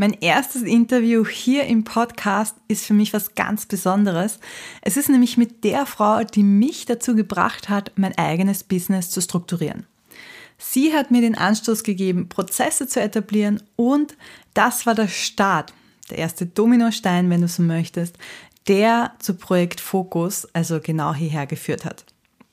Mein erstes Interview hier im Podcast ist für mich was ganz Besonderes. Es ist nämlich mit der Frau, die mich dazu gebracht hat, mein eigenes Business zu strukturieren. Sie hat mir den Anstoß gegeben, Prozesse zu etablieren und das war der Start, der erste Dominostein, wenn du so möchtest, der zu Projekt Fokus, also genau hierher geführt hat.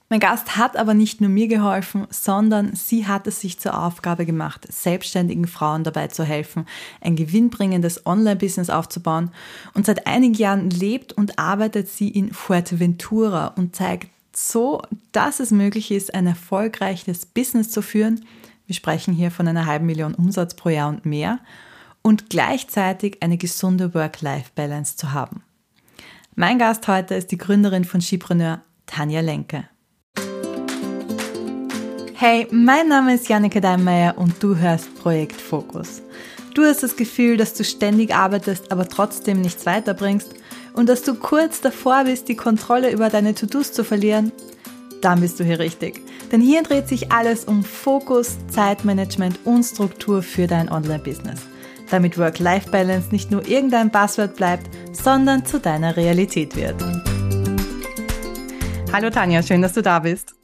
Mein Gast hat aber nicht nur mir geholfen, sondern sie hat es sich zur Aufgabe gemacht, selbstständigen Frauen dabei zu helfen, ein gewinnbringendes Online-Business aufzubauen. Und seit einigen Jahren lebt und arbeitet sie in Fuerteventura und zeigt so, dass es möglich ist, ein erfolgreiches Business zu führen. Wir sprechen hier von einer halben Million Umsatz pro Jahr und mehr. Und gleichzeitig eine gesunde Work-Life-Balance zu haben. Mein Gast heute ist die Gründerin von Skipreneur, Tanja Lenke. Hey, mein Name ist Janneke Deinmeier und du hörst Projekt Fokus. Du hast das Gefühl, dass du ständig arbeitest, aber trotzdem nichts weiterbringst und dass du kurz davor bist, die Kontrolle über deine To-Dos zu verlieren? Dann bist du hier richtig. Denn hier dreht sich alles um Fokus, Zeitmanagement und Struktur für dein Online-Business. Damit Work-Life-Balance nicht nur irgendein Passwort bleibt, sondern zu deiner Realität wird. Hallo Tanja, schön, dass du da bist.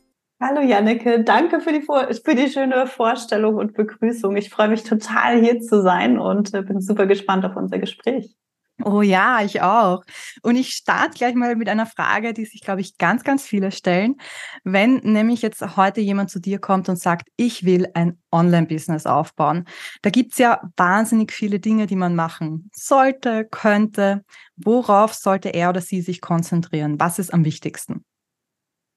Hallo Janneke, danke für die, für die schöne Vorstellung und Begrüßung. Ich freue mich total hier zu sein und äh, bin super gespannt auf unser Gespräch. Oh ja, ich auch. Und ich starte gleich mal mit einer Frage, die sich, glaube ich, ganz, ganz viele stellen. Wenn nämlich jetzt heute jemand zu dir kommt und sagt, ich will ein Online-Business aufbauen, da gibt es ja wahnsinnig viele Dinge, die man machen sollte, könnte. Worauf sollte er oder sie sich konzentrieren? Was ist am wichtigsten?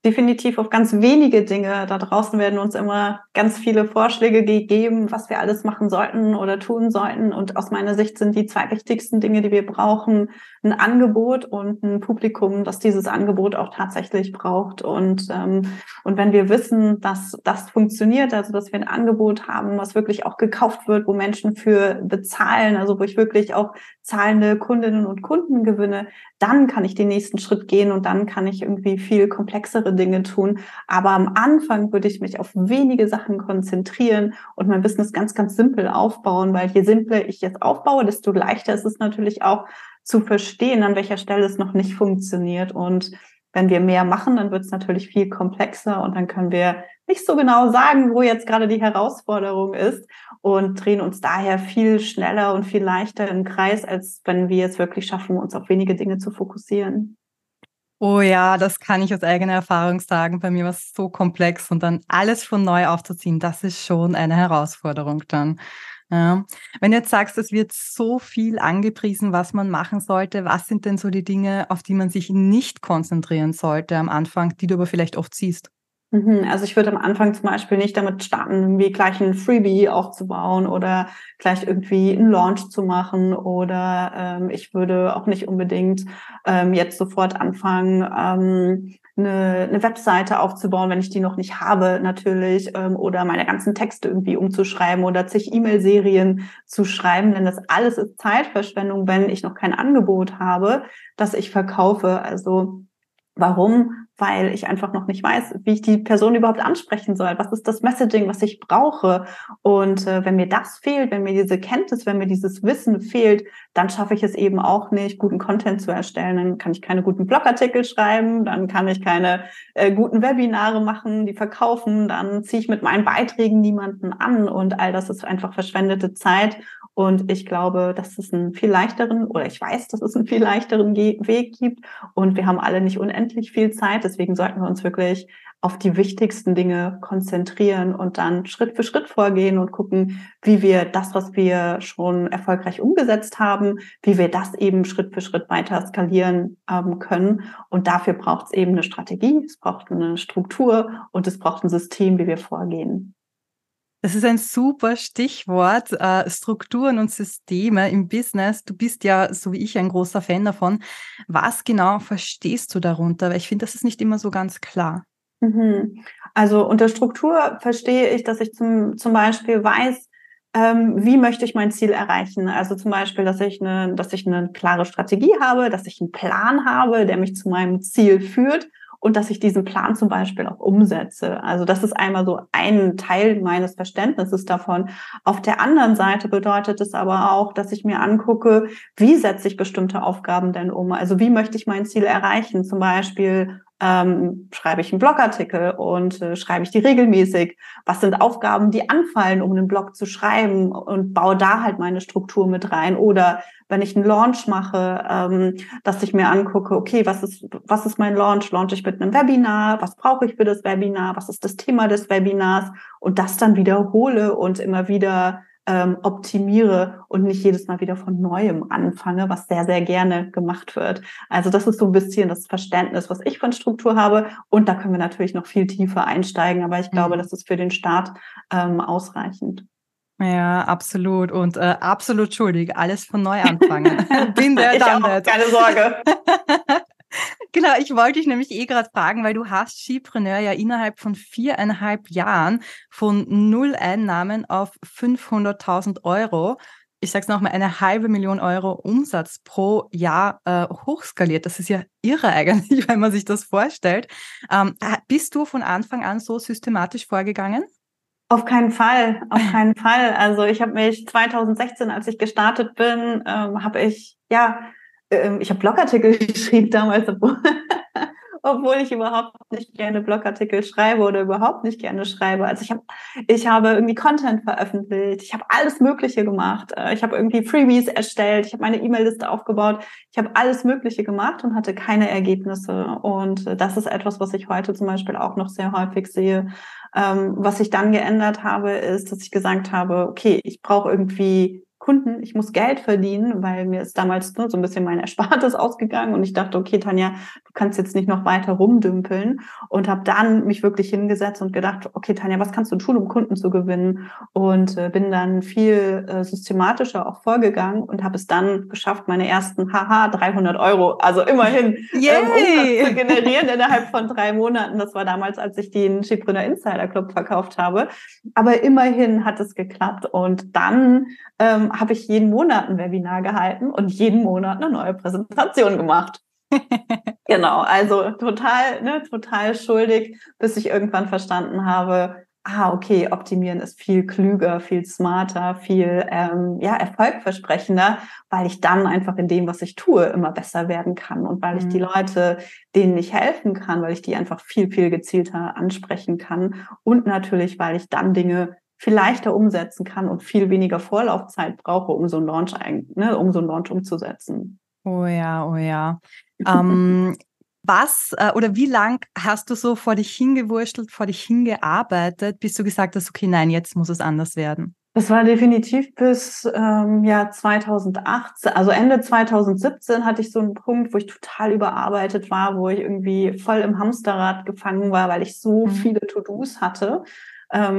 Definitiv auf ganz wenige Dinge. Da draußen werden uns immer ganz viele Vorschläge gegeben, was wir alles machen sollten oder tun sollten. Und aus meiner Sicht sind die zwei wichtigsten Dinge, die wir brauchen, ein Angebot und ein Publikum, das dieses Angebot auch tatsächlich braucht. Und, ähm, und wenn wir wissen, dass das funktioniert, also dass wir ein Angebot haben, was wirklich auch gekauft wird, wo Menschen für bezahlen, also wo ich wirklich auch zahlende Kundinnen und Kunden gewinne, dann kann ich den nächsten Schritt gehen und dann kann ich irgendwie viel komplexere Dinge tun. Aber am Anfang würde ich mich auf wenige Sachen konzentrieren und mein Business ganz, ganz simpel aufbauen, weil je simpler ich jetzt aufbaue, desto leichter ist es natürlich auch zu verstehen, an welcher Stelle es noch nicht funktioniert. Und wenn wir mehr machen, dann wird es natürlich viel komplexer und dann können wir nicht so genau sagen, wo jetzt gerade die Herausforderung ist und drehen uns daher viel schneller und viel leichter im Kreis, als wenn wir es wirklich schaffen, uns auf wenige Dinge zu fokussieren. Oh ja, das kann ich aus eigener Erfahrung sagen. Bei mir war es so komplex und dann alles von neu aufzuziehen, das ist schon eine Herausforderung dann. Ja. Wenn du jetzt sagst, es wird so viel angepriesen, was man machen sollte, was sind denn so die Dinge, auf die man sich nicht konzentrieren sollte am Anfang, die du aber vielleicht oft siehst? Mhm, also ich würde am Anfang zum Beispiel nicht damit starten, irgendwie gleich ein Freebie aufzubauen oder gleich irgendwie einen Launch zu machen oder ähm, ich würde auch nicht unbedingt ähm, jetzt sofort anfangen, ähm, eine, eine Webseite aufzubauen, wenn ich die noch nicht habe, natürlich, ähm, oder meine ganzen Texte irgendwie umzuschreiben oder zig E-Mail-Serien zu schreiben, denn das alles ist Zeitverschwendung, wenn ich noch kein Angebot habe, das ich verkaufe. Also warum weil ich einfach noch nicht weiß, wie ich die Person überhaupt ansprechen soll. Was ist das Messaging, was ich brauche? Und äh, wenn mir das fehlt, wenn mir diese Kenntnis, wenn mir dieses Wissen fehlt, dann schaffe ich es eben auch nicht, guten Content zu erstellen. Dann kann ich keine guten Blogartikel schreiben, dann kann ich keine äh, guten Webinare machen, die verkaufen, dann ziehe ich mit meinen Beiträgen niemanden an und all das ist einfach verschwendete Zeit. Und ich glaube, dass es einen viel leichteren, oder ich weiß, dass es einen viel leichteren Ge Weg gibt. Und wir haben alle nicht unendlich viel Zeit. Deswegen sollten wir uns wirklich auf die wichtigsten Dinge konzentrieren und dann Schritt für Schritt vorgehen und gucken, wie wir das, was wir schon erfolgreich umgesetzt haben, wie wir das eben Schritt für Schritt weiter skalieren ähm, können. Und dafür braucht es eben eine Strategie, es braucht eine Struktur und es braucht ein System, wie wir vorgehen. Das ist ein super Stichwort, äh, Strukturen und Systeme im Business. Du bist ja, so wie ich, ein großer Fan davon. Was genau verstehst du darunter? Weil ich finde, das ist nicht immer so ganz klar. Mhm. Also unter Struktur verstehe ich, dass ich zum, zum Beispiel weiß, ähm, wie möchte ich mein Ziel erreichen. Also zum Beispiel, dass ich, eine, dass ich eine klare Strategie habe, dass ich einen Plan habe, der mich zu meinem Ziel führt und dass ich diesen Plan zum Beispiel auch umsetze. Also das ist einmal so ein Teil meines Verständnisses davon. Auf der anderen Seite bedeutet es aber auch, dass ich mir angucke, wie setze ich bestimmte Aufgaben denn um? Also wie möchte ich mein Ziel erreichen? Zum Beispiel ähm, schreibe ich einen Blogartikel und äh, schreibe ich die regelmäßig? Was sind Aufgaben, die anfallen, um einen Blog zu schreiben und baue da halt meine Struktur mit rein? Oder wenn ich einen Launch mache, ähm, dass ich mir angucke, okay, was ist, was ist mein Launch? Launch ich mit einem Webinar? Was brauche ich für das Webinar? Was ist das Thema des Webinars? Und das dann wiederhole und immer wieder ähm, optimiere und nicht jedes Mal wieder von neuem anfange, was sehr, sehr gerne gemacht wird. Also das ist so ein bisschen das Verständnis, was ich von Struktur habe. Und da können wir natürlich noch viel tiefer einsteigen, aber ich glaube, mhm. das ist für den Start ähm, ausreichend. Ja, absolut. Und äh, absolut schuldig. Alles von neu anfangen. Bin der, dann Keine Sorge. Genau, ich wollte dich nämlich eh gerade fragen, weil du hast Skipreneur ja innerhalb von viereinhalb Jahren von null Einnahmen auf 500.000 Euro, ich sage es nochmal, eine halbe Million Euro Umsatz pro Jahr äh, hochskaliert. Das ist ja irre eigentlich, wenn man sich das vorstellt. Ähm, bist du von Anfang an so systematisch vorgegangen? Auf keinen Fall, auf keinen Fall. Also ich habe mich 2016, als ich gestartet bin, ähm, habe ich ja ähm, ich habe Blogartikel geschrieben damals, obwohl, obwohl ich überhaupt nicht gerne Blogartikel schreibe oder überhaupt nicht gerne schreibe. Also ich habe ich habe irgendwie Content veröffentlicht, ich habe alles Mögliche gemacht. Äh, ich habe irgendwie Freebies erstellt, ich habe meine E-Mail-Liste aufgebaut, ich habe alles Mögliche gemacht und hatte keine Ergebnisse. Und äh, das ist etwas, was ich heute zum Beispiel auch noch sehr häufig sehe. Ähm, was ich dann geändert habe, ist, dass ich gesagt habe, okay, ich brauche irgendwie Kunden, ich muss Geld verdienen, weil mir ist damals nur so ein bisschen mein Erspartes ausgegangen und ich dachte, okay, Tanja, du kannst jetzt nicht noch weiter rumdümpeln und habe dann mich wirklich hingesetzt und gedacht, okay, Tanja, was kannst du tun, um Kunden zu gewinnen? Und äh, bin dann viel äh, systematischer auch vorgegangen und habe es dann geschafft, meine ersten haha 300 Euro, also immerhin ähm, zu generieren innerhalb von drei Monaten. Das war damals, als ich den Chipreneur Insider Club verkauft habe. Aber immerhin hat es geklappt und dann ähm, habe ich jeden Monat ein Webinar gehalten und jeden Monat eine neue Präsentation gemacht. genau, also total, ne, total schuldig, bis ich irgendwann verstanden habe, ah, okay, optimieren ist viel klüger, viel smarter, viel ähm, ja, erfolgversprechender, weil ich dann einfach in dem, was ich tue, immer besser werden kann und weil ich die mhm. Leute, denen ich helfen kann, weil ich die einfach viel, viel gezielter ansprechen kann und natürlich, weil ich dann Dinge viel leichter umsetzen kann und viel weniger Vorlaufzeit brauche, um so einen Launch, ne, um so einen Launch umzusetzen. Oh ja, oh ja. ähm, was äh, oder wie lang hast du so vor dich hingewurschtelt, vor dich hingearbeitet, bis du gesagt hast, okay, nein, jetzt muss es anders werden? Das war definitiv bis ähm, ja 2018, also Ende 2017 hatte ich so einen Punkt, wo ich total überarbeitet war, wo ich irgendwie voll im Hamsterrad gefangen war, weil ich so mhm. viele To-Dos hatte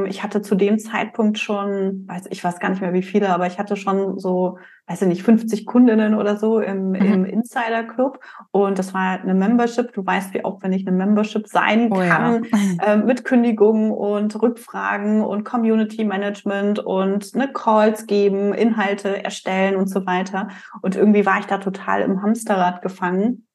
ich hatte zu dem Zeitpunkt schon, weiß, ich weiß gar nicht mehr wie viele, aber ich hatte schon so, weiß ich nicht, 50 Kundinnen oder so im, mhm. im Insider Club. Und das war eine Membership. Du weißt, wie aufwendig eine Membership sein oh, kann, ja. äh, mit Kündigungen und Rückfragen und Community Management und ne, Calls geben, Inhalte erstellen und so weiter. Und irgendwie war ich da total im Hamsterrad gefangen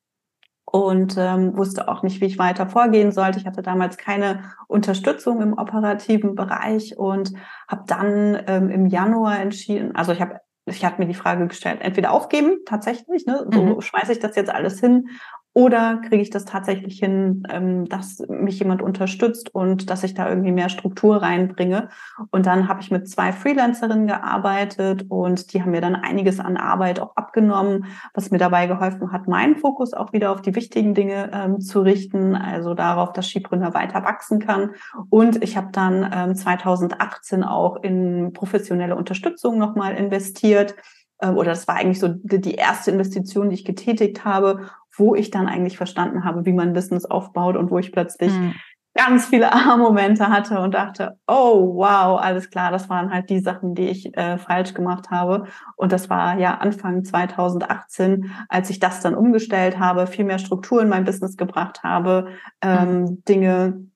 und ähm, wusste auch nicht, wie ich weiter vorgehen sollte. Ich hatte damals keine Unterstützung im operativen Bereich und habe dann ähm, im Januar entschieden, also ich habe ich hatte mir die Frage gestellt, entweder aufgeben, tatsächlich, ne, so mhm. schmeiße ich das jetzt alles hin oder kriege ich das tatsächlich hin, ähm, dass mich jemand unterstützt und dass ich da irgendwie mehr Struktur reinbringe? Und dann habe ich mit zwei Freelancerinnen gearbeitet und die haben mir dann einiges an Arbeit auch abgenommen, was mir dabei geholfen hat, meinen Fokus auch wieder auf die wichtigen Dinge ähm, zu richten, also darauf, dass Skipreneur weiter wachsen kann. Und ich habe dann ähm, 2018 auch in professionelle Unterstützung nochmal investiert ähm, oder das war eigentlich so die erste Investition, die ich getätigt habe, wo ich dann eigentlich verstanden habe, wie man Business aufbaut und wo ich plötzlich mhm. ganz viele Aha-Momente hatte und dachte, oh wow, alles klar, das waren halt die Sachen, die ich äh, falsch gemacht habe. Und das war ja Anfang 2018, als ich das dann umgestellt habe, viel mehr Struktur in mein Business gebracht habe, ähm, mhm. Dinge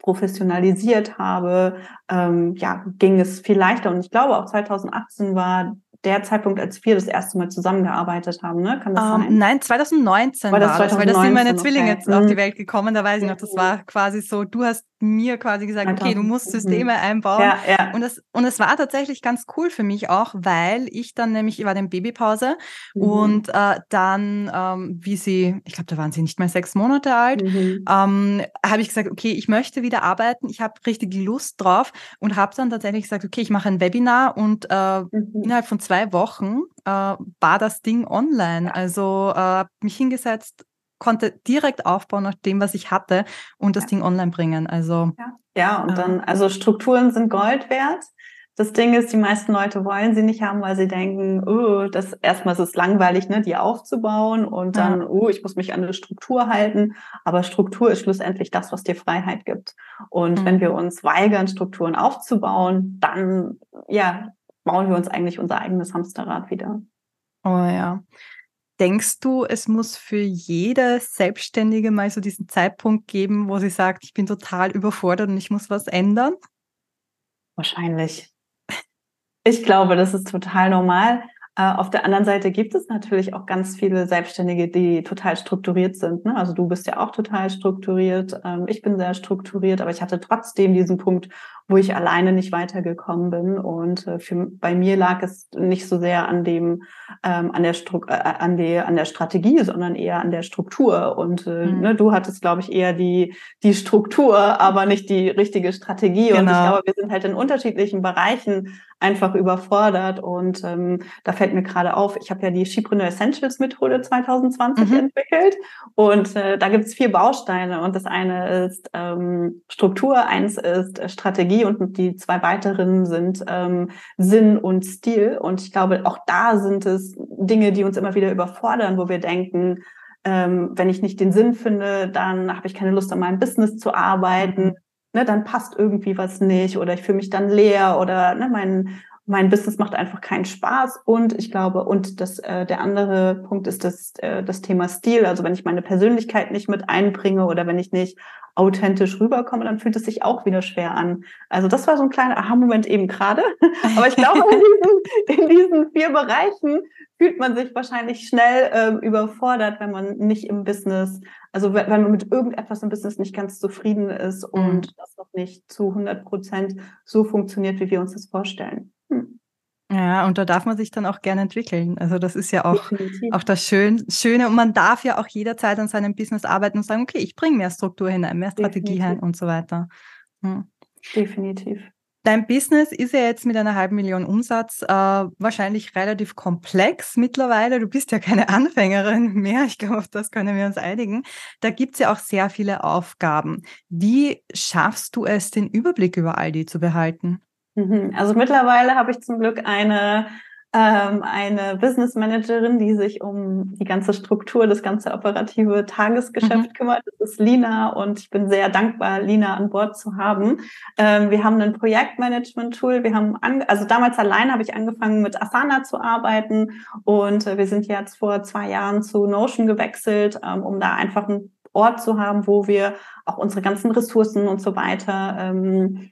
professionalisiert habe, ähm, ja, ging es viel leichter. Und ich glaube, auch 2018 war der Zeitpunkt, als wir das erste Mal zusammengearbeitet haben, ne? Kann das um, ähm, sein? Nein, 2019 war das, war 2019, das weil da sind meine Zwillinge okay. auf die mhm. Welt gekommen. Da weiß ich noch, das war quasi so, du hast mir quasi gesagt, okay, du musst Systeme einbauen. Ja, ja. Und, es, und war tatsächlich ganz cool für mich auch, weil ich dann nämlich, ich war in Babypause mhm. und äh, dann, ähm, wie sie, ich glaube, da waren sie nicht mehr sechs Monate alt, mhm. ähm, habe ich gesagt, okay, ich möchte wieder arbeiten, ich habe richtig Lust drauf und habe dann tatsächlich gesagt, okay, ich mache ein Webinar und äh, mhm. innerhalb von zwei Wochen äh, war das Ding online. Also äh, mich hingesetzt, konnte direkt aufbauen nach dem, was ich hatte und das ja. Ding online bringen. Also ja, ja und äh, dann, also Strukturen sind Gold wert. Das Ding ist, die meisten Leute wollen sie nicht haben, weil sie denken, oh, das erstmal ist es langweilig, ne, die aufzubauen und dann, ja. oh, ich muss mich an eine Struktur halten. Aber Struktur ist schlussendlich das, was dir Freiheit gibt. Und mhm. wenn wir uns weigern, Strukturen aufzubauen, dann, ja, bauen wir uns eigentlich unser eigenes Hamsterrad wieder. Oh ja. Denkst du, es muss für jede Selbstständige mal so diesen Zeitpunkt geben, wo sie sagt, ich bin total überfordert und ich muss was ändern? Wahrscheinlich. Ich glaube, das ist total normal. Äh, auf der anderen Seite gibt es natürlich auch ganz viele Selbstständige, die total strukturiert sind. Ne? Also du bist ja auch total strukturiert. Ähm, ich bin sehr strukturiert, aber ich hatte trotzdem diesen Punkt, wo ich alleine nicht weitergekommen bin. Und äh, für, bei mir lag es nicht so sehr an dem, ähm, an der Stru äh, an der an der Strategie, sondern eher an der Struktur. Und äh, mhm. ne, du hattest, glaube ich, eher die die Struktur, aber nicht die richtige Strategie. Genau. Und ich genau. glaube, wir sind halt in unterschiedlichen Bereichen einfach überfordert. Und ähm, da fällt mir gerade auf, ich habe ja die Skipreneur Essentials Methode 2020 mhm. entwickelt. Und äh, da gibt es vier Bausteine. Und das eine ist ähm, Struktur, eins ist Strategie und die zwei weiteren sind ähm, Sinn und Stil. Und ich glaube, auch da sind es Dinge, die uns immer wieder überfordern, wo wir denken, ähm, wenn ich nicht den Sinn finde, dann habe ich keine Lust an meinem Business zu arbeiten. Ne, dann passt irgendwie was nicht oder ich fühle mich dann leer oder ne, mein, mein Business macht einfach keinen Spaß und ich glaube und das äh, der andere Punkt ist das äh, das Thema Stil also wenn ich meine Persönlichkeit nicht mit einbringe oder wenn ich nicht authentisch rüberkomme, dann fühlt es sich auch wieder schwer an. Also das war so ein kleiner Aha-Moment eben gerade. Aber ich glaube, in diesen, in diesen, vier Bereichen fühlt man sich wahrscheinlich schnell ähm, überfordert, wenn man nicht im Business, also wenn, man mit irgendetwas im Business nicht ganz zufrieden ist mhm. und das noch nicht zu 100 Prozent so funktioniert, wie wir uns das vorstellen. Ja, und da darf man sich dann auch gerne entwickeln. Also das ist ja auch, auch das Schön, Schöne. Und man darf ja auch jederzeit an seinem Business arbeiten und sagen, okay, ich bringe mehr Struktur hinein, mehr Strategie Definitiv. hinein und so weiter. Hm. Definitiv. Dein Business ist ja jetzt mit einer halben Million Umsatz äh, wahrscheinlich relativ komplex mittlerweile. Du bist ja keine Anfängerin mehr. Ich glaube, auf das können wir uns einigen. Da gibt's ja auch sehr viele Aufgaben. Wie schaffst du es, den Überblick über all die zu behalten? Mhm. Also mittlerweile habe ich zum Glück eine ähm, eine Business Managerin, die sich um die ganze Struktur, das ganze operative Tagesgeschäft mhm. kümmert. Das ist Lina und ich bin sehr dankbar, Lina an Bord zu haben. Ähm, wir haben ein Projektmanagement-Tool. Wir haben, also damals allein habe ich angefangen mit Asana zu arbeiten und äh, wir sind jetzt vor zwei Jahren zu Notion gewechselt, ähm, um da einfach einen Ort zu haben, wo wir auch unsere ganzen Ressourcen und so weiter ähm,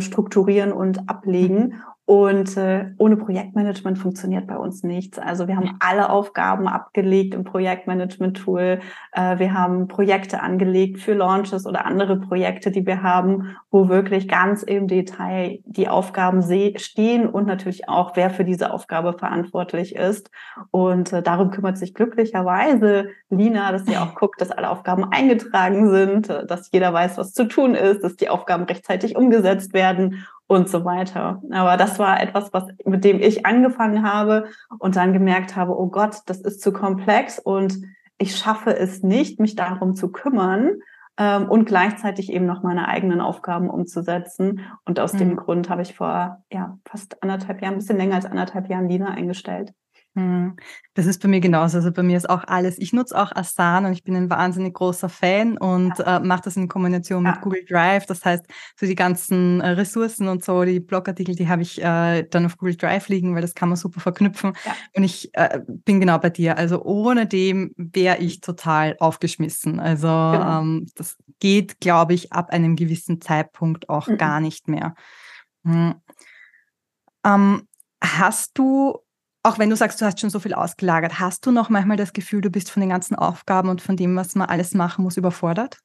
strukturieren und ablegen. Und äh, ohne Projektmanagement funktioniert bei uns nichts. Also wir haben alle Aufgaben abgelegt im Projektmanagement-Tool. Äh, wir haben Projekte angelegt für Launches oder andere Projekte, die wir haben, wo wirklich ganz im Detail die Aufgaben stehen und natürlich auch, wer für diese Aufgabe verantwortlich ist. Und äh, darum kümmert sich glücklicherweise Lina, dass sie auch guckt, dass alle Aufgaben eingetragen sind, dass jeder weiß, was zu tun ist, dass die Aufgaben rechtzeitig umgesetzt werden und so weiter. Aber das war etwas, was, mit dem ich angefangen habe und dann gemerkt habe, oh Gott, das ist zu komplex und ich schaffe es nicht, mich darum zu kümmern ähm, und gleichzeitig eben noch meine eigenen Aufgaben umzusetzen. Und aus mhm. dem Grund habe ich vor ja, fast anderthalb Jahren, ein bisschen länger als anderthalb Jahren Lina eingestellt. Hm. Das ist bei mir genauso. Also bei mir ist auch alles. Ich nutze auch Asana und ich bin ein wahnsinnig großer Fan und ja. äh, mache das in Kombination ja. mit Google Drive. Das heißt, so die ganzen äh, Ressourcen und so, die Blogartikel, die habe ich äh, dann auf Google Drive liegen, weil das kann man super verknüpfen. Ja. Und ich äh, bin genau bei dir. Also ohne dem wäre ich total aufgeschmissen. Also genau. ähm, das geht, glaube ich, ab einem gewissen Zeitpunkt auch mhm. gar nicht mehr. Hm. Ähm, hast du auch wenn du sagst, du hast schon so viel ausgelagert, hast du noch manchmal das Gefühl, du bist von den ganzen Aufgaben und von dem, was man alles machen muss, überfordert?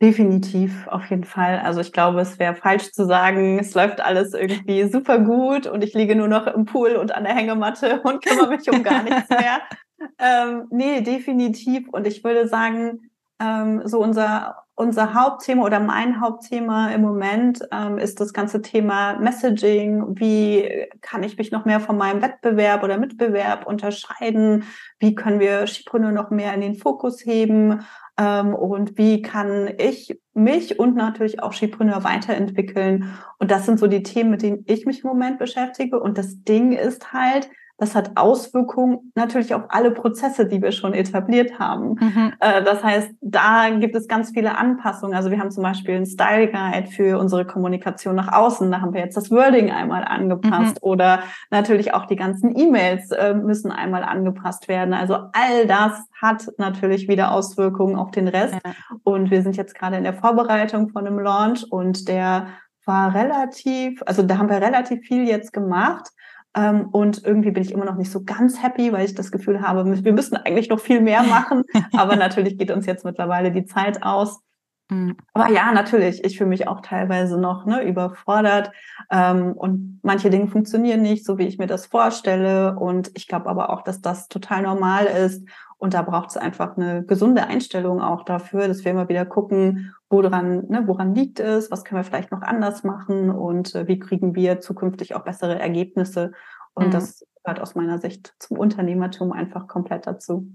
Definitiv, auf jeden Fall. Also ich glaube, es wäre falsch zu sagen, es läuft alles irgendwie super gut und ich liege nur noch im Pool und an der Hängematte und kümmere mich um gar nichts mehr. ähm, nee, definitiv. Und ich würde sagen, ähm, so unser, unser Hauptthema oder mein Hauptthema im Moment ähm, ist das ganze Thema Messaging. Wie kann ich mich noch mehr von meinem Wettbewerb oder Mitbewerb unterscheiden? Wie können wir Skipreneur noch mehr in den Fokus heben? Ähm, und wie kann ich mich und natürlich auch Skipreneur weiterentwickeln? Und das sind so die Themen, mit denen ich mich im Moment beschäftige. Und das Ding ist halt, das hat Auswirkungen natürlich auf alle Prozesse, die wir schon etabliert haben. Mhm. Äh, das heißt, da gibt es ganz viele Anpassungen. Also wir haben zum Beispiel einen Style Guide für unsere Kommunikation nach außen. Da haben wir jetzt das Wording einmal angepasst mhm. oder natürlich auch die ganzen E-Mails äh, müssen einmal angepasst werden. Also all das hat natürlich wieder Auswirkungen auf den Rest. Ja. Und wir sind jetzt gerade in der Vorbereitung von einem Launch und der war relativ, also da haben wir relativ viel jetzt gemacht. Ähm, und irgendwie bin ich immer noch nicht so ganz happy, weil ich das Gefühl habe, wir müssen eigentlich noch viel mehr machen. Aber natürlich geht uns jetzt mittlerweile die Zeit aus. Mhm. Aber ja, natürlich, ich fühle mich auch teilweise noch ne, überfordert ähm, und manche Dinge funktionieren nicht, so wie ich mir das vorstelle. Und ich glaube aber auch, dass das total normal ist. Und da braucht es einfach eine gesunde Einstellung auch dafür, dass wir immer wieder gucken, woran, ne, woran liegt es, was können wir vielleicht noch anders machen und äh, wie kriegen wir zukünftig auch bessere Ergebnisse. Und mhm. das gehört aus meiner Sicht zum Unternehmertum einfach komplett dazu.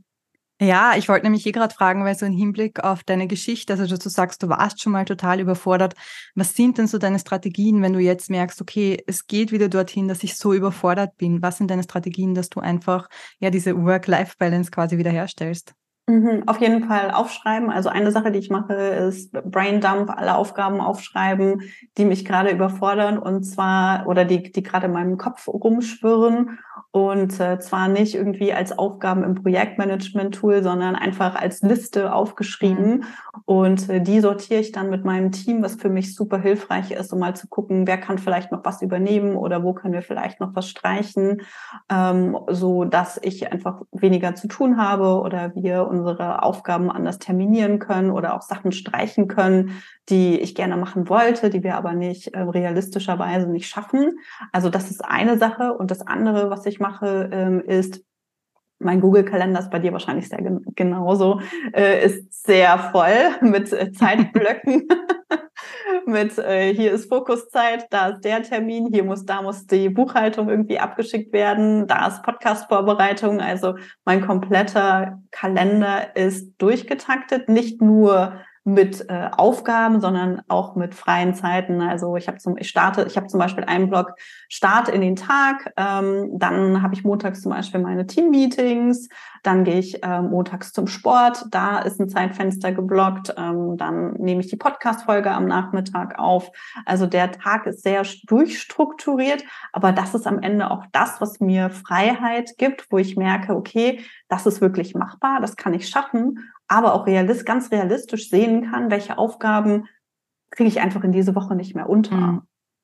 Ja, ich wollte nämlich hier gerade fragen, weil so im Hinblick auf deine Geschichte, also du sagst, du warst schon mal total überfordert. Was sind denn so deine Strategien, wenn du jetzt merkst, okay, es geht wieder dorthin, dass ich so überfordert bin? Was sind deine Strategien, dass du einfach ja diese Work-Life-Balance quasi wiederherstellst? Mhm, auf jeden Fall aufschreiben. Also eine Sache, die ich mache, ist Braindump, alle Aufgaben aufschreiben, die mich gerade überfordern und zwar oder die, die gerade in meinem Kopf rumschwirren und äh, zwar nicht irgendwie als Aufgaben im Projektmanagement-Tool, sondern einfach als Liste aufgeschrieben. Mhm. Und äh, die sortiere ich dann mit meinem Team, was für mich super hilfreich ist, um mal zu gucken, wer kann vielleicht noch was übernehmen oder wo können wir vielleicht noch was streichen, ähm, so dass ich einfach weniger zu tun habe oder wir unsere Aufgaben anders terminieren können oder auch Sachen streichen können, die ich gerne machen wollte, die wir aber nicht äh, realistischerweise nicht schaffen. Also das ist eine Sache. Und das andere, was ich mache, ähm, ist, mein Google-Kalender ist bei dir wahrscheinlich sehr gen genauso, äh, ist sehr voll mit äh, Zeitblöcken. mit äh, hier ist Fokuszeit, da ist der Termin, hier muss, da muss die Buchhaltung irgendwie abgeschickt werden, da ist Podcast-Vorbereitung. Also mein kompletter Kalender ist durchgetaktet, nicht nur mit äh, Aufgaben, sondern auch mit freien Zeiten. Also ich habe zum, ich starte, ich habe zum Beispiel einen Blog Start in den Tag, ähm, dann habe ich montags zum Beispiel meine Team-Meetings, dann gehe ich äh, montags zum Sport, da ist ein Zeitfenster geblockt, ähm, dann nehme ich die Podcast-Folge am Nachmittag auf. Also der Tag ist sehr durchstrukturiert, aber das ist am Ende auch das, was mir Freiheit gibt, wo ich merke, okay, das ist wirklich machbar, das kann ich schaffen aber auch realist, ganz realistisch sehen kann, welche Aufgaben kriege ich einfach in diese Woche nicht mehr unter. Mhm.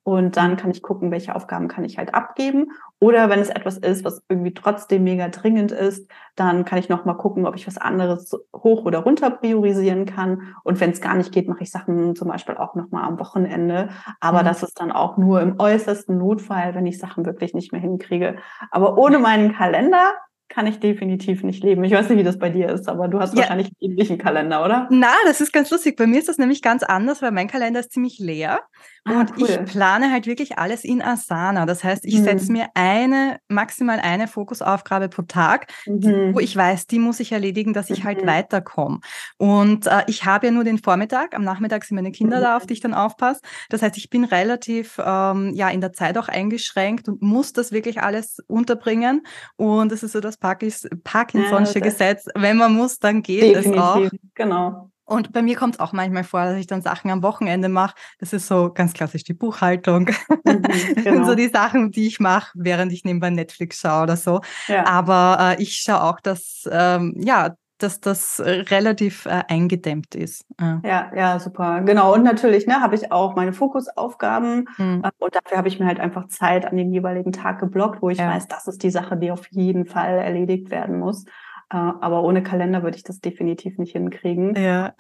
Und dann kann ich gucken, welche Aufgaben kann ich halt abgeben. Oder wenn es etwas ist, was irgendwie trotzdem mega dringend ist, dann kann ich nochmal gucken, ob ich was anderes hoch oder runter priorisieren kann. Und wenn es gar nicht geht, mache ich Sachen zum Beispiel auch nochmal am Wochenende. Aber mhm. das ist dann auch nur im äußersten Notfall, wenn ich Sachen wirklich nicht mehr hinkriege. Aber ohne meinen Kalender kann ich definitiv nicht leben. Ich weiß nicht, wie das bei dir ist, aber du hast ja. wahrscheinlich einen ähnlichen Kalender, oder? Na, das ist ganz lustig. Bei mir ist das nämlich ganz anders, weil mein Kalender ist ziemlich leer. Ah, und cool. ich plane halt wirklich alles in Asana. Das heißt, ich mhm. setze mir eine, maximal eine Fokusaufgabe pro Tag, mhm. wo ich weiß, die muss ich erledigen, dass ich halt mhm. halt weiterkomme. Und äh, ich habe ja nur den Vormittag, am Nachmittag sind meine Kinder da, auf die ich dann aufpasse. Das heißt, ich bin relativ ähm, ja in der Zeit auch eingeschränkt und muss das wirklich alles unterbringen. Und das ist so das Parkinson'sche ja, Gesetz. Wenn man muss, dann geht Definitiv. es auch. Genau. Und bei mir kommt es auch manchmal vor, dass ich dann Sachen am Wochenende mache. Das ist so ganz klassisch die Buchhaltung. Mhm, genau. so die Sachen, die ich mache, während ich nebenbei Netflix schaue oder so. Ja. Aber äh, ich schaue auch, dass ähm, ja dass das relativ äh, eingedämmt ist. Ja. ja, ja, super. Genau. Und natürlich ne, habe ich auch meine Fokusaufgaben mhm. äh, und dafür habe ich mir halt einfach Zeit an den jeweiligen Tag geblockt, wo ich ja. weiß, das ist die Sache, die auf jeden Fall erledigt werden muss. Äh, aber ohne Kalender würde ich das definitiv nicht hinkriegen. Ja.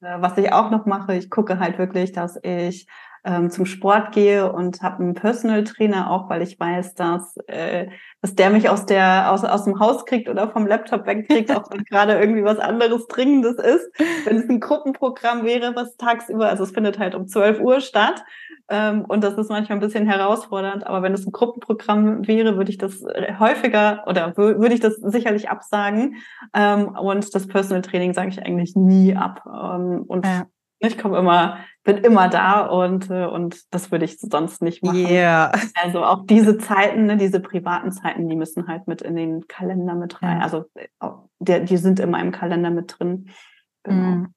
Äh, was ich auch noch mache, ich gucke halt wirklich, dass ich ähm, zum Sport gehe und habe einen Personal Trainer auch, weil ich weiß, dass, äh, dass der mich aus der aus, aus dem Haus kriegt oder vom Laptop wegkriegt, auch wenn gerade irgendwie was anderes Dringendes ist. Wenn es ein Gruppenprogramm wäre, was tagsüber, also es findet halt um 12 Uhr statt. Ähm, und das ist manchmal ein bisschen herausfordernd, aber wenn es ein Gruppenprogramm wäre, würde ich das äh, häufiger oder würde ich das sicherlich absagen. Ähm, und das Personal Training sage ich eigentlich nie ab. Ähm, und ja. Ich komme immer, bin immer da und, äh, und das würde ich sonst nicht machen. Yeah. Also auch diese Zeiten, ne, diese privaten Zeiten, die müssen halt mit in den Kalender mit rein. Ja. Also äh, die, die sind in meinem Kalender mit drin. Genau. Mm.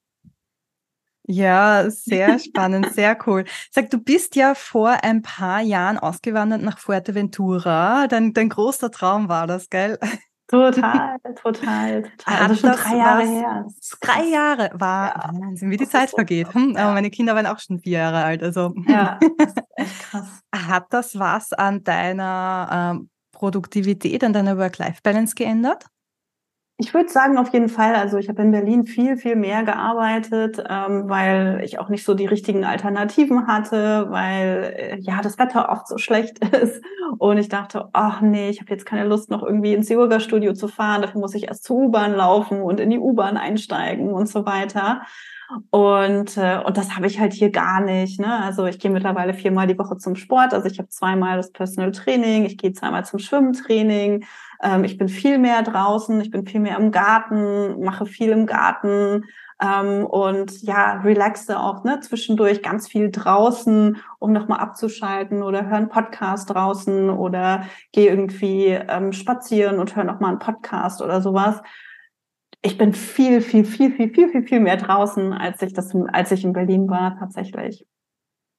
Ja, sehr spannend, sehr cool. Sag, du bist ja vor ein paar Jahren ausgewandert nach Fuerteventura. Dein, dein großer Traum war das, gell? Total, total, total. Also schon drei Jahre her. Drei Jahre war ja. Wahnsinn, wie die Zeit vergeht. Hm, ja. Aber meine Kinder waren auch schon vier Jahre alt. Also ja, das ist echt krass. Hat das was an deiner ähm, Produktivität, an deiner Work-Life-Balance geändert? Ich würde sagen, auf jeden Fall. Also ich habe in Berlin viel, viel mehr gearbeitet, ähm, weil ich auch nicht so die richtigen Alternativen hatte, weil äh, ja das Wetter oft so schlecht ist. Und ich dachte, ach nee, ich habe jetzt keine Lust, noch irgendwie ins Yoga-Studio zu fahren. Dafür muss ich erst zur U-Bahn laufen und in die U-Bahn einsteigen und so weiter. Und, äh, und das habe ich halt hier gar nicht. Ne? Also ich gehe mittlerweile viermal die Woche zum Sport. Also ich habe zweimal das Personal Training, ich gehe zweimal zum Schwimmtraining. Ähm, ich bin viel mehr draußen, ich bin viel mehr im Garten, mache viel im Garten ähm, und ja, relaxe auch ne, zwischendurch ganz viel draußen, um nochmal abzuschalten oder höre einen Podcast draußen oder gehe irgendwie ähm, spazieren und höre nochmal einen Podcast oder sowas. Ich bin viel, viel, viel, viel, viel, viel, viel mehr draußen, als ich das, als ich in Berlin war, tatsächlich.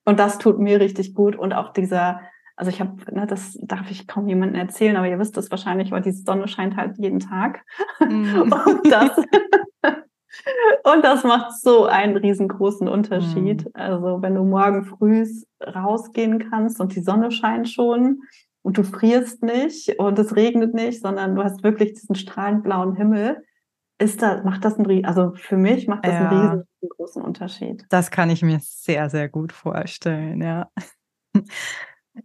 Und das tut mir richtig gut und auch dieser also ich habe, ne, das darf ich kaum jemandem erzählen, aber ihr wisst es wahrscheinlich, weil die Sonne scheint halt jeden Tag. Mm. und, das, und das macht so einen riesengroßen Unterschied. Mm. Also wenn du morgen früh rausgehen kannst und die Sonne scheint schon und du frierst nicht und es regnet nicht, sondern du hast wirklich diesen strahlend blauen Himmel, ist da, macht das einen, also für mich macht das ja. einen riesengroßen Unterschied. Das kann ich mir sehr, sehr gut vorstellen, ja.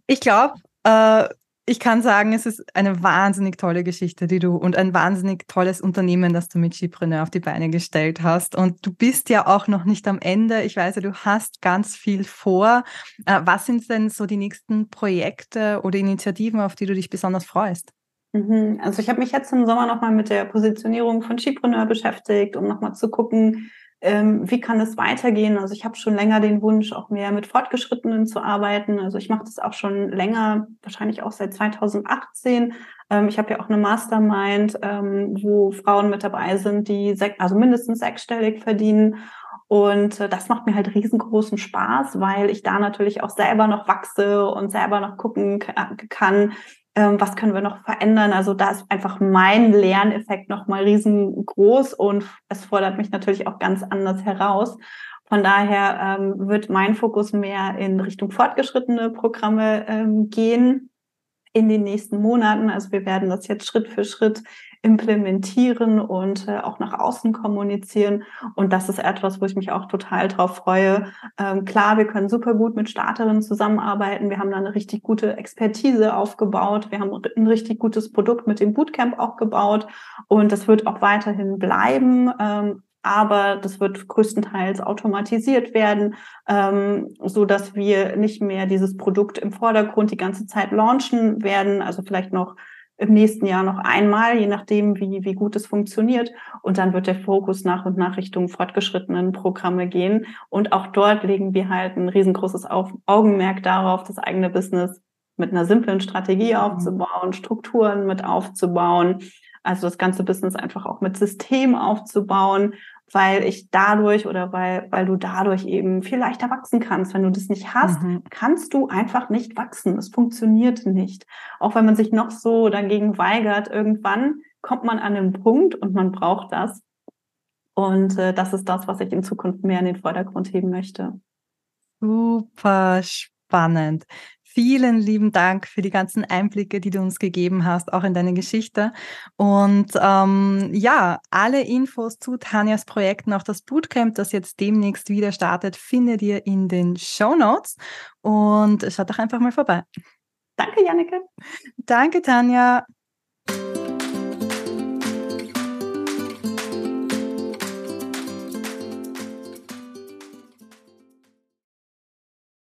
Ich glaube, äh, ich kann sagen, es ist eine wahnsinnig tolle Geschichte, die du und ein wahnsinnig tolles Unternehmen, das du mit Skipreneur auf die Beine gestellt hast. Und du bist ja auch noch nicht am Ende. Ich weiß ja, du hast ganz viel vor. Äh, was sind denn so die nächsten Projekte oder Initiativen, auf die du dich besonders freust? Mhm. Also ich habe mich jetzt im Sommer nochmal mit der Positionierung von Skipreneur beschäftigt, um nochmal zu gucken, ähm, wie kann es weitergehen? Also ich habe schon länger den Wunsch, auch mehr mit Fortgeschrittenen zu arbeiten. Also ich mache das auch schon länger, wahrscheinlich auch seit 2018. Ähm, ich habe ja auch eine Mastermind, ähm, wo Frauen mit dabei sind, die also mindestens sechsstellig verdienen. Und äh, das macht mir halt riesengroßen Spaß, weil ich da natürlich auch selber noch wachse und selber noch gucken kann, ähm, was können wir noch verändern. Also da ist einfach mein Lerneffekt nochmal riesengroß und es fordert mich natürlich auch ganz anders heraus. Von daher ähm, wird mein Fokus mehr in Richtung fortgeschrittene Programme ähm, gehen in den nächsten Monaten. Also wir werden das jetzt Schritt für Schritt implementieren und äh, auch nach außen kommunizieren. Und das ist etwas, wo ich mich auch total drauf freue. Ähm, klar, wir können super gut mit Starterinnen zusammenarbeiten. Wir haben da eine richtig gute Expertise aufgebaut. Wir haben ein richtig gutes Produkt mit dem Bootcamp auch gebaut. Und das wird auch weiterhin bleiben. Ähm, aber das wird größtenteils automatisiert werden, ähm, so dass wir nicht mehr dieses Produkt im Vordergrund die ganze Zeit launchen werden. Also vielleicht noch im nächsten Jahr noch einmal, je nachdem, wie, wie gut es funktioniert. Und dann wird der Fokus nach und nach Richtung fortgeschrittenen Programme gehen. Und auch dort legen wir halt ein riesengroßes Augenmerk darauf, das eigene Business mit einer simplen Strategie mhm. aufzubauen, Strukturen mit aufzubauen, also das ganze Business einfach auch mit System aufzubauen weil ich dadurch oder weil, weil du dadurch eben viel leichter wachsen kannst. Wenn du das nicht hast, mhm. kannst du einfach nicht wachsen. Es funktioniert nicht. Auch wenn man sich noch so dagegen weigert, irgendwann kommt man an den Punkt und man braucht das, Und äh, das ist das, was ich in Zukunft mehr in den Vordergrund heben möchte. Super spannend. Vielen lieben Dank für die ganzen Einblicke, die du uns gegeben hast, auch in deine Geschichte. Und ähm, ja, alle Infos zu Tanjas Projekten, auch das Bootcamp, das jetzt demnächst wieder startet, findet ihr in den Show Notes. Und schaut doch einfach mal vorbei. Danke, Janneke. Danke, Tanja.